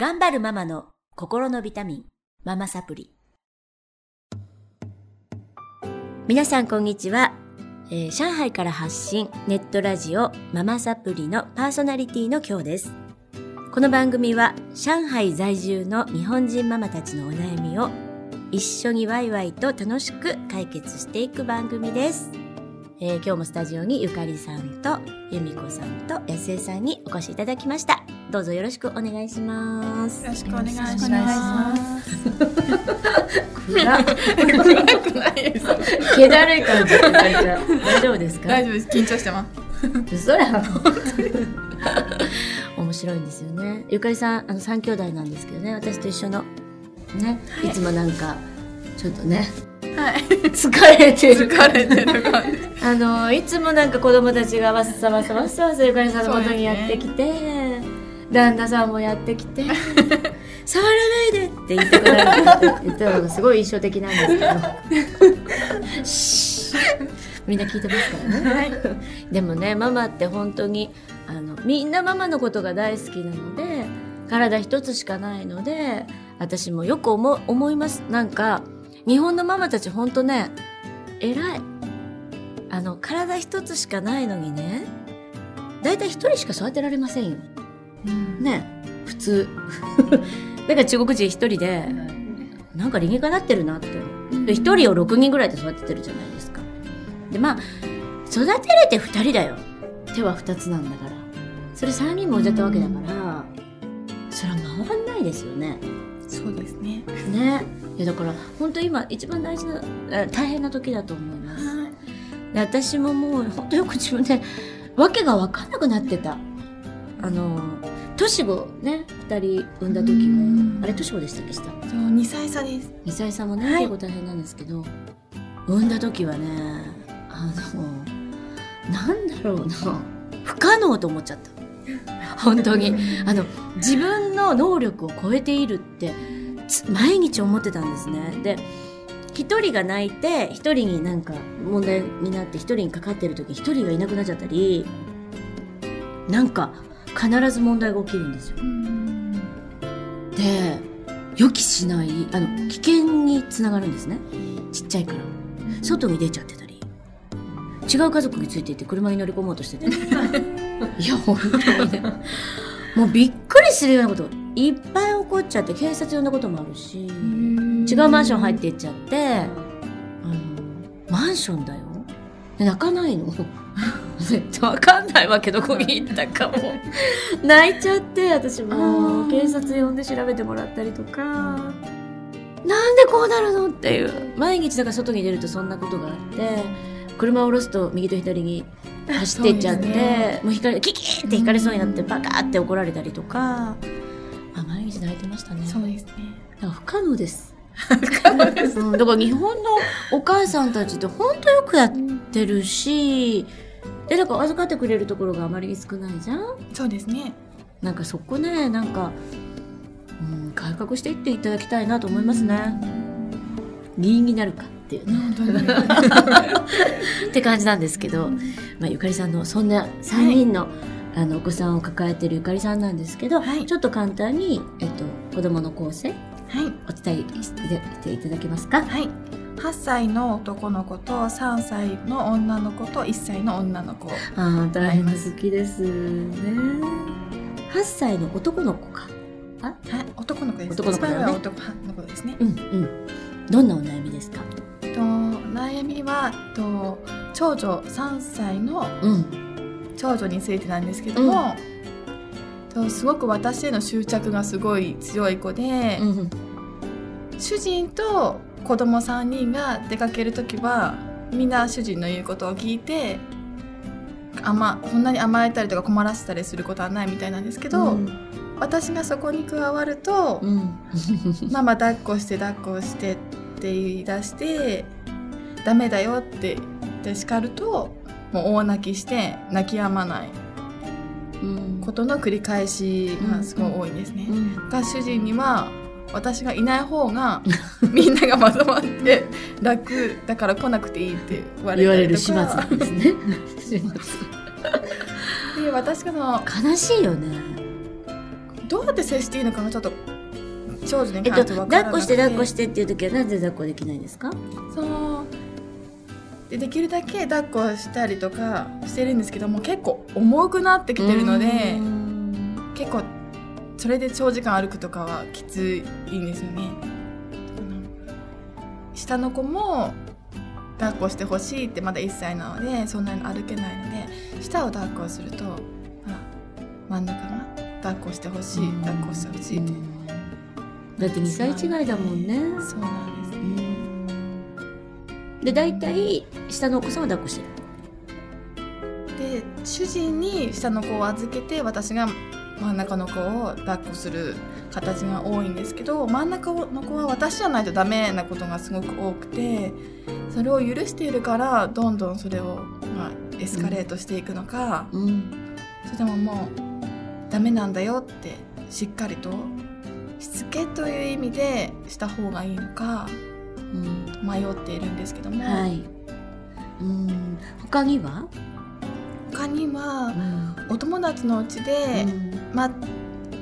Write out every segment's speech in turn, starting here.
頑張るママの心のビタミン、ママサプリ。皆さんこんにちは。えー上海から発信ネットラジオママサプリのパーソナリティの今日です。この番組は上海在住の日本人ママたちのお悩みを一緒にワイワイと楽しく解決していく番組です。えー今日もスタジオにゆかりさんと由美子さんと安江さんにお越しいただきました。どうぞよろしくお願いします。よろしくお願いします。暗くないです。気だるい感じで大丈夫ですか？大丈夫です。緊張してます。嘘やろ 面白いんですよねゆかりさんあの3兄弟なんですけどね私と一緒のねいつもなんかちょっとねはい。疲れてる疲れてる。あのいつもなんか子供たちがわっさわっさわっさわっさゆかりさんの元にやってきて、旦那さんもやってきて触らないでって言ってくれるって言ったのがすごい印象的なんですけど。みんな聞いてますからね。はい。でもねママって本当にあのみんなママのことが大好きなので体一つしかないので私もよく思う思います。なんか日本のママたち本当ね偉い。あの体一つしかないのにねだいたい一人しか育てられませんよね普通。だから中国人一人でなんか理にかなってるなって。で一人を6人ぐらいで育ててるじゃないですか。でまあ育てれて2人だよ。手は2つなんだから。それ3人もじゃったわけだから。それは回んないですよね。そうですね。ね。いやだから本当今一番大事なえ大変な時だと思います。はい。で私ももう本当よく自分で訳が分かんなくなってた。あの年子ね2人産んだ時うん。はあれ年子でしたっけしたそう、二歳差です。2歳差もね、はい。結構大変なんですけど産んだ時はねあのなんだろうな不可能と思っちゃった。本当に。あの自分の能力を超えているってつ毎日思ってたんですね。で一人が泣いて一人になんか問題になって一人にかかってる時一人がいなくなっちゃったりなんか必ず問題が起きるんですよ。で予期しないあの危険につながるんですね。ちっちゃいから。外に出ちゃってたり。違う家族についていて車に乗り込もうとしてたり いや本当にね。もうびっくりするようなことがいっぱい起こっちゃって警察呼んだこともあるし。違うマンション入っていっちゃって。あのマンションだよ。で泣かないの？わかんないわけどこに行ったかも。泣いちゃって私も。警察呼んで調べてもらったりとか。なんでこうなるのっていう。毎日だから外に出るとそんなことがあって車を下ろすと右と左に走っていっちゃって、ね。もう光キキーって光りそうになってバカーって怒られたりとか。あ毎日泣いてましたね。そうですね。だから 不可能です。うん、だから日本のお母さんたちって本当よくやってるしでだから預かってくれるところがあまりに少ないじゃん？そうですね。なんかそこねなんか、うん、改革していっていただきたいなと思いますね議員になるかっていうね。って感じなんですけど、まあ、ゆかりさんのそんな3人の,、あのお子さんを抱えてるゆかりさんなんですけど、はいちょっと簡単に、えっと、子供の構成はい。お伝えしていただけますか？はい。8歳の男の子と3歳の女の子と1歳の女の子。ああ大変好きですね8歳の男の子かはい。男の子です。男の子ねは男の子ですね。うんうんどんなお悩みですか？と悩みはと長女3歳のうん長女についてなんですけども、とすごく私への執着がすごい強い子で、うん主人と子供3人が出かける時はみんな主人の言うことを聞いて甘そんなに甘えたりとか困らせたりすることはないみたいなんですけど、うん。私がそこに加わると、うん。ママ抱っこして抱っこしてって言い出してダメだよって言って叱るともう大泣きして泣き止まないうん。ことの繰り返しがすごい多いんですね。うん。が主人には私がいない方が みんながまとまって楽だから来なくていいって言われ言われる始末なかんですね。始 末で私がその悲しいよね。どうやって接していいのかがちょっと長女にえっと関して分からなくて、抱っこして抱っこしてっていう時はなぜ抱っこできないんですか？そうでできるだけ抱っこしたりとかしてるんですけども結構重くなってきてるので結構それで長時間歩くとかはきついんですよね。下の子も抱っこしてほしいってまだ1歳なのでそんなに歩けないので下を抱っこするとあ真ん中が抱っこしてほしい抱っこしてほしいって。だって2歳違いだもんね。そうなんです。うん。で大体下のお子さんは抱っこしてるで主人に下の子を預けて私が真ん中の子を抱っこする形が多いんですけど真ん中の子は私じゃないとダメなことがすごく多くてそれを許しているからどんどんそれを、まあ、エスカレートしていくのか、うんそれとももうダメなんだよってしっかりとしつけという意味でした方がいいのかうん迷っているんですけども、はい。うん。他には？他にうはん。お友達のうちで、うんま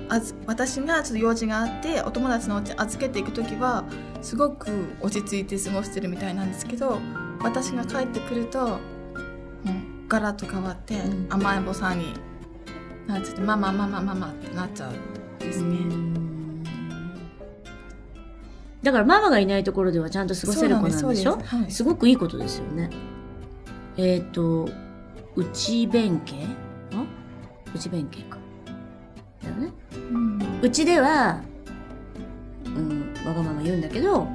あず私がちょっと用事があってお友達のお家預けていく時はすごく落ち着いて過ごしてるみたいなんですけど私が帰ってくるともうガラッと変わって、うん。甘えん坊さんになっちゃってママママママってなっちゃうんですね。だからママがいないところではちゃんと過ごせる子なんでしょ？はい。すごくいいことですよね。えっ、と内弁慶？ん内弁慶かだよね。うん。うちではうんわがまま言うんだけど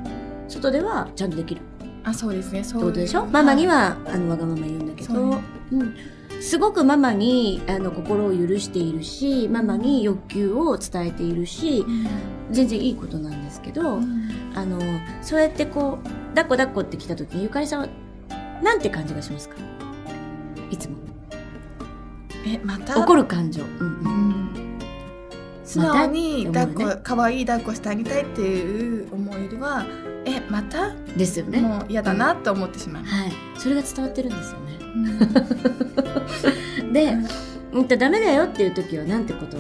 外ではちゃんとできる。あそうですね。そうでしょ？ママには、あのわがまま言うんだけどそうね、うん、すごくママにあの心を許しているしママに欲求を伝えているしうん。全然いいことなんですけど、うん。あのそうやってこう抱っこ抱っこって来た時にゆかりさんはなんて感じがしますか？いつも。えまた？怒る感情、うんううんん素直に抱っこ可愛い抱っこしてあげたいっていう思いよりはえまた？ですよね。もう嫌だなと思ってしまいます。はい。それが伝わってるんですよね。うん。で、うんとダメだよっていう時はなんてことを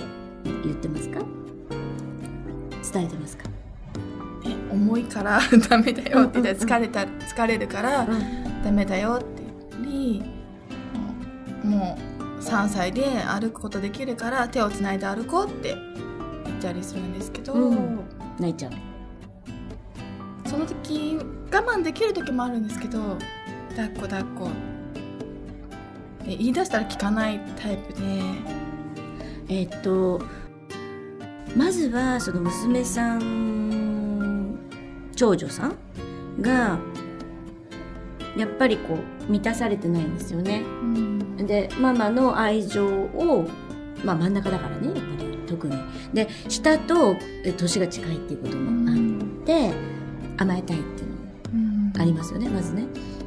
言ってますか？伝えてますか、え重いからダメだよって言ったら疲れた疲れるからダメだよって言ったりもう3歳で歩くことできるから手をつないで歩こうって言ったりするんですけど、うん。泣いちゃう。その時我慢できる時もあるんですけど抱っこ抱っこで言い出したら聞かないタイプで。えーっとまずはその娘さん長女さんがやっぱりこう満たされてないんですよね。うんでママの愛情を、まあ、真ん中だからねやっぱり特に。で下とえ年が近いっていうこともあって甘えたいっていうのもうんありますよねまずね。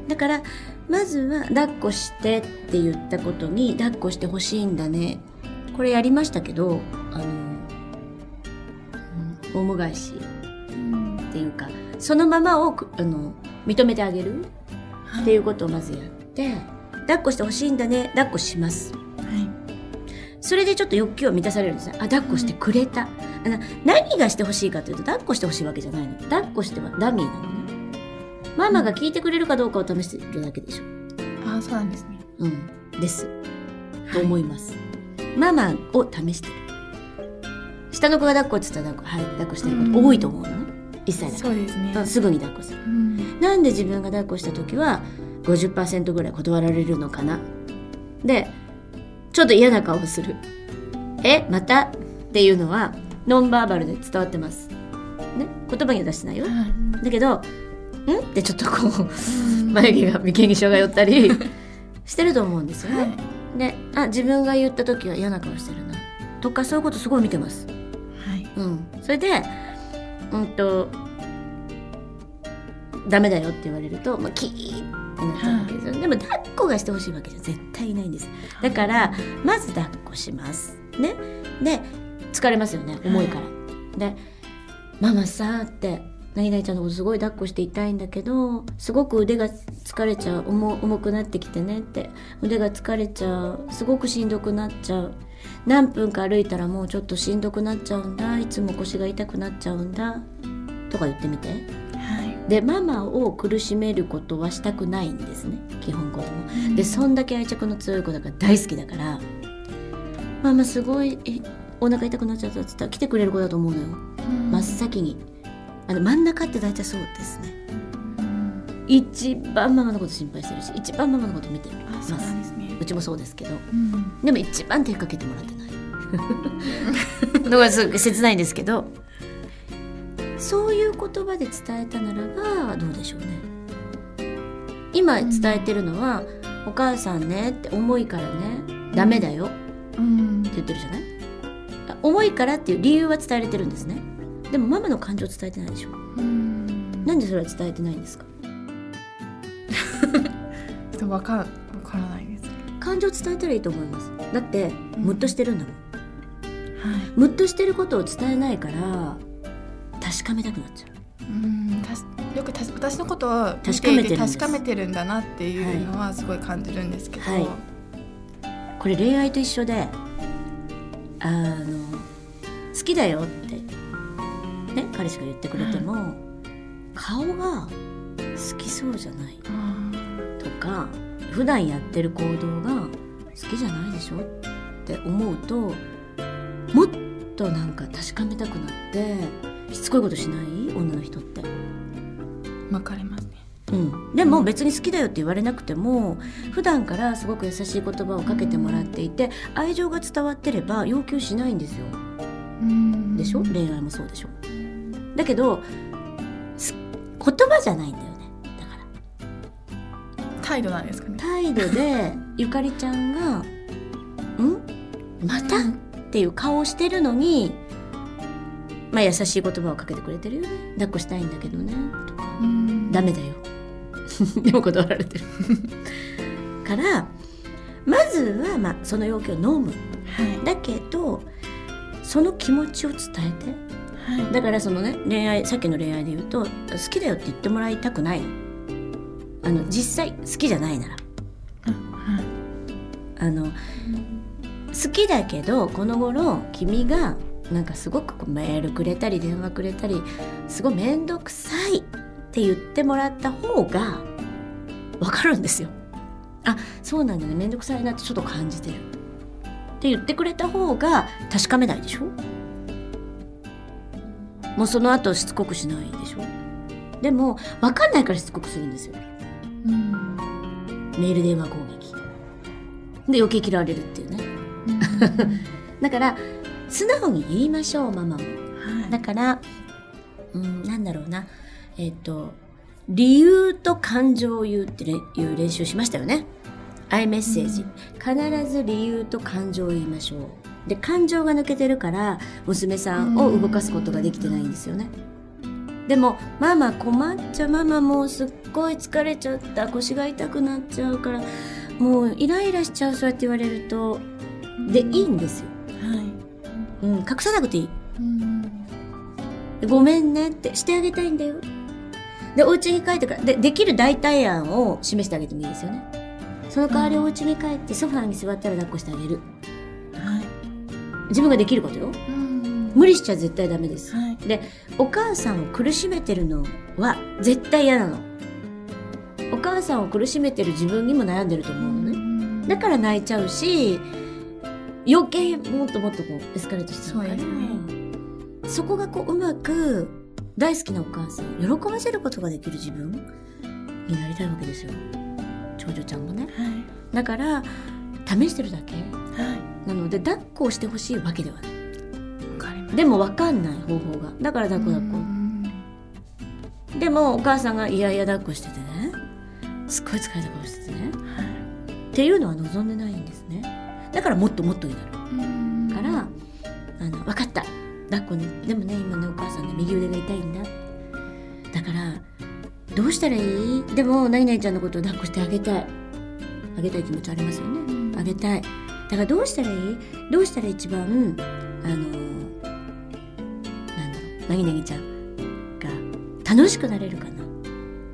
だからまずは抱っこしてって言ったことに抱っこしてほしいんだねこれやりましたけどあの、うん、オウム返しうんっていうかそのままをくあの認めてあげるっていうことをまずやって抱っこしてほしいんだね。抱っこします。はい。それでちょっと欲求を満たされるんですね。あ抱っこしてくれた、あの何がしてほしいかというと抱っこしてほしいわけじゃないの。抱っこしてはダミーなのね。ママが聞いてくれるかどうかを試してるだけでしょ。あそうなんですね。うん、です。と思います。ママを試してる。下の子が抱っこって言ったら抱っこ、はい、抱っこしてること多いと思うの？ね。1歳だかそうですねら。すぐに抱っこする。うんなんで自分が抱っこした時は50%ぐらい断られるのかな？で、ちょっと嫌な顔をする。え、また？っていうのはノンバーバルで伝わってます。ね、言葉には出してないよ。はいだけど、ん？ってちょっとこう、うん眉毛が眉間にしわが寄ったり してると思うんですよね。はいであ自分が言った時は嫌な顔してるなとかそういうことすごい見てます。はいうん、それでうんとダメだよって言われると、まあ、キーってなっちゃうわけですよ、でも抱っこがしてほしいわけじゃ絶対いないんです。だからまず抱っこします。ね。で疲れますよね。重いから、で「ママさ」って「何々ちゃんのことすごい抱っこして痛いんだけどすごく腕が疲れちゃう。重重くなってきてね」って「腕が疲れちゃう。すごくしんどくなっちゃう何分か歩いたらもうちょっとしんどくなっちゃうんだ。いつも腰が痛くなっちゃうんだ。とか言ってみて。はい。でママを苦しめることはしたくないんですね。基本子供でそんだけ愛着の強い子だから大好きだから「ママすごいえお腹痛くなっちゃった」っつったら来てくれる子だと思うのよ。うん。真っ先に。あの真ん中って大体そうですね。うん。一番ママのこと心配してるし一番ママのこと見てる。あそうなんですねうちもそうですけど。うん。でも一番手かけてもらってない。のがすごく切ないんですけど。そういう言葉で伝えたならばどうでしょうね。今伝えてるのは、お母さんねって重いからねダメだよ。ってうん言ってるじゃない？あ重いからっていう理由は伝えれてるんですね。でもママの感情伝えてないでしょ。うん。なんでそれは伝えてないんですか？ちょっとわか感情伝えたらいいと思います。だってうん。ムッとしてるんだもん。はい。ムッとしてることを伝えないから確かめたくなっちゃう。うんたしよくたし私のことを見確かめてていて確かめてるんだなっていうのはすごい感じるんですけど、はい。これ恋愛と一緒であの好きだよってね彼氏が言ってくれても、顔が好きそうじゃないあとか普段やってる行動が好きじゃないでしょって思うともっとなんか確かめたくなってしつこいことしない？女の人って。ーわかりますね。うん、でも別に好きだよって言われなくても普段からすごく優しい言葉をかけてもらっていて愛情が伝わってれば要求しないんですよ。うん。でしょ？恋愛もそうでしょ？だけどす言葉じゃないんだよ態度なんですかね。態度でゆかりちゃんが「ん？また?」っていう顔をしてるのにまあ優しい言葉をかけてくれてるよね。抱っこしたいんだけどね。とかうん。ダメだよ。でも断られてる。からまずは、まあ、その要求を飲む。はい。だけどその気持ちを伝えて。はい。だからそのね恋愛さっきの恋愛で言うと好きだよって言ってもらいたくない。のあの実際好きじゃないなら。はい。あの好きだけどこの頃君がなんかすごくこうメールくれたり電話くれたりすごい面倒くさいって言ってもらった方がわかるんですよ。あそうなんだね。面倒くさいなってちょっと感じてる。って言ってくれた方が確かめないでしょ？もうその後しつこくしないでしょ？でも分かんないからしつこくするんですようん。メール電話攻撃。で余計嫌われるっていうね。だから素直に言いましょうママも。はい。だからうんなんだろうな。えっ、と理由と感情を言うってれいう練習しましたよね。アイメッセージ、必ず理由と感情を言いましょう。で感情が抜けてるから娘さんを動かすことができてないんですよねでも「ママ困っちゃう。ママもうすっごい疲れちゃった。腰が痛くなっちゃうからもうイライラしちゃうそうやって言われると。でいいんですよ、はい。うん、隠さなくていい。うん。ごめんねって。してあげたいんだよ。で、お家に帰ってから、で、できる代替案を示してあげてもいいですよね。その代わりお家に帰ってソファーに座ったら抱っこしてあげる。はい。自分ができることよ。うん無理しちゃ絶対ダメです。はい。で、お母さんを苦しめてるのは絶対嫌なの。お母さんを苦しめてる自分にも悩んでると思うのね。だから泣いちゃうし、余計もっともっとこうエスカレートしちゃうから。ね。そこがこううまく大好きなお母さんを喜ばせることができる自分になりたいわけですよ。長女ちゃんもね。はい。だから試してるだけ。はい。なので抱っこをしてほしいわけではないでも分かんない方法が。だから抱っこ抱っこ。うん。でもお母さんがいやいや抱っこしててね。すっごい疲れた顔しててね。はいっていうのは望んでないんですね。だからもっともっとになる。うん。からあの分かった。抱っこね。でもね今ねお母さんね右腕が痛いんだ。だからどうしたらいい？でも何々ちゃんのことを抱っこしてあげたい。あげたい気持ちありますよね、うん。あげたい。だからどうしたらいい？どうしたら一番あのなんだろう何々ちゃんが楽しくなれるかな。っ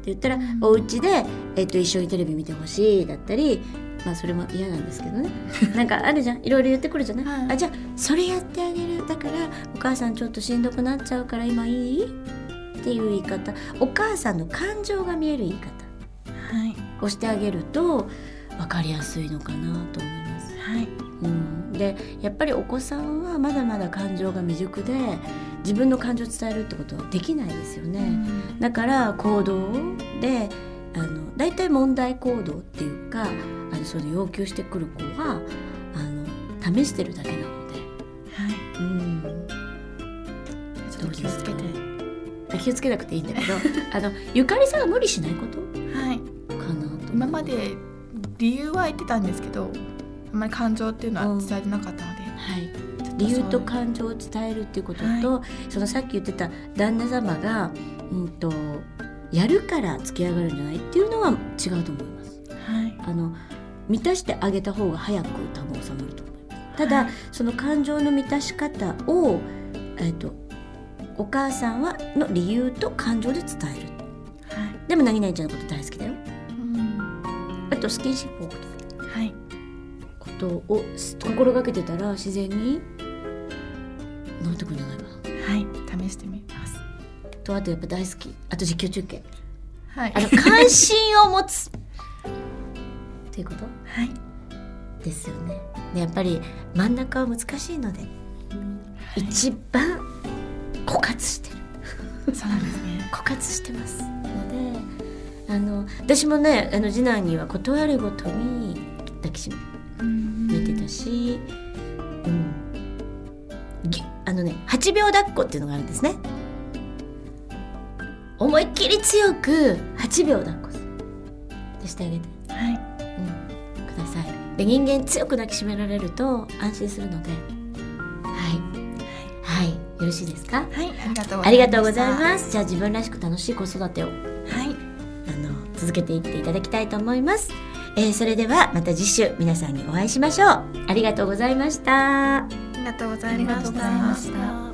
て言ったら、うん。お家でえっと一緒にテレビ見てほしいだったりまあそれも嫌なんですけどね。なんかあるじゃん。いろいろ言ってくるじゃない、はい。あじゃあそれやってあげる。だからお母さんちょっとしんどくなっちゃうから今いい？っていう言い方。お母さんの感情が見える言い方。はい。をしてあげると分かりやすいのかなと思います。はい。うん、でやっぱりお子さんはまだまだ感情が未熟で自分の感情を伝えるってことはできないですよね。だから行動であの大体問題行動っていうかあのその要求してくる子はあの試してるだけなので、はい。うん、ちょっと気をつけて。気をつけなくていいんだけど あのゆかりさんが無理しないこと？はい。かなと。今まで理由は言ってたんですけどあんまり感情っていうのは伝えてなかったので、はい、理由と感情を伝えるっていうことと、はそのさっき言ってた旦那様が、うん、とやるから突き上がるんじゃないっていうのは違うと思います。はいあの満たしてあげた方が早く多分収まると思います。ただ、はいその感情の満たし方を、えっとお母さんはの理由と感情で伝える。はいでも何々ちゃんのこと大好きだよ。うんあとスキンシップを置くとかはいことを心がけてたら自然に治ってくるんじゃないかな。はい試してみます。とあとやっぱ大好き。あと実況中継。はい。あの関心を持つ。っていうこと？はい。ですよね。でやっぱり真ん中は難しいので、一番枯渇してる。そうなんですね。枯渇してます。のであの私もねあの次男には断るごとに抱きしめてたし、うん、ぎあのね8秒抱っこっていうのがあるんですね。思いっきり強く8秒抱っこするしてあげて、はい。うん、ください。で人間強く抱きしめられると安心するので。はい。はい。よろしいですか？はい。ありがとうございます。じゃあ自分らしく楽しい子育てをはい。あの続けていっていただきたいと思います、えーそれではまた次週皆さんにお会いしましょう。ありがとうございましたがとうございまありがとうございました。